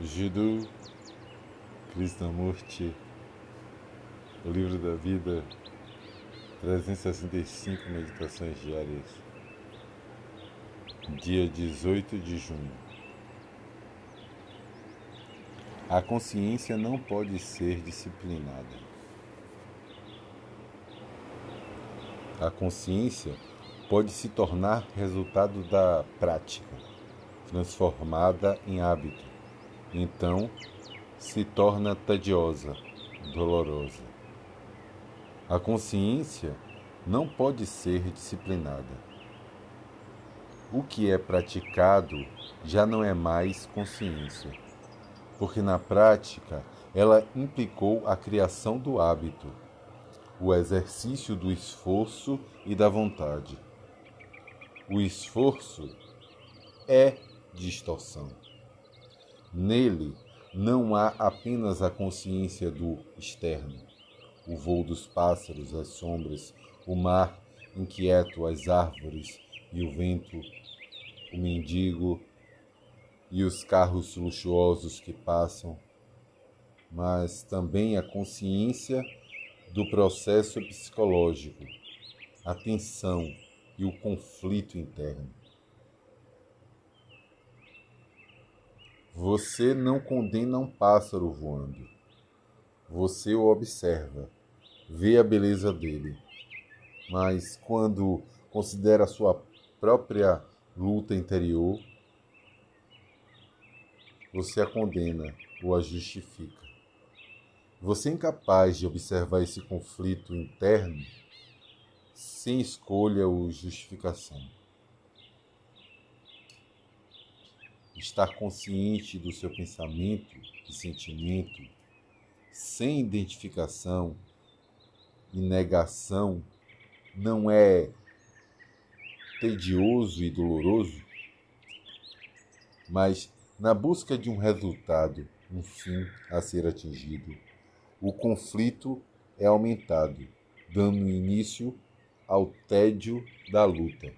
Jiddu Krishnamurti, o livro da vida, 365 meditações diárias, dia 18 de junho. A consciência não pode ser disciplinada. A consciência pode se tornar resultado da prática, transformada em hábito. Então, se torna tediosa, dolorosa. A consciência não pode ser disciplinada. O que é praticado já não é mais consciência, porque na prática ela implicou a criação do hábito, o exercício do esforço e da vontade. O esforço é distorção. Nele não há apenas a consciência do externo, o voo dos pássaros, as sombras, o mar inquieto, as árvores e o vento, o mendigo e os carros luxuosos que passam, mas também a consciência do processo psicológico, a tensão e o conflito interno. Você não condena um pássaro voando. Você o observa, vê a beleza dele. Mas quando considera sua própria luta interior, você a condena ou a justifica. Você é incapaz de observar esse conflito interno sem escolha ou justificação. Estar consciente do seu pensamento e sentimento, sem identificação e negação, não é tedioso e doloroso, mas na busca de um resultado, um fim a ser atingido, o conflito é aumentado, dando início ao tédio da luta.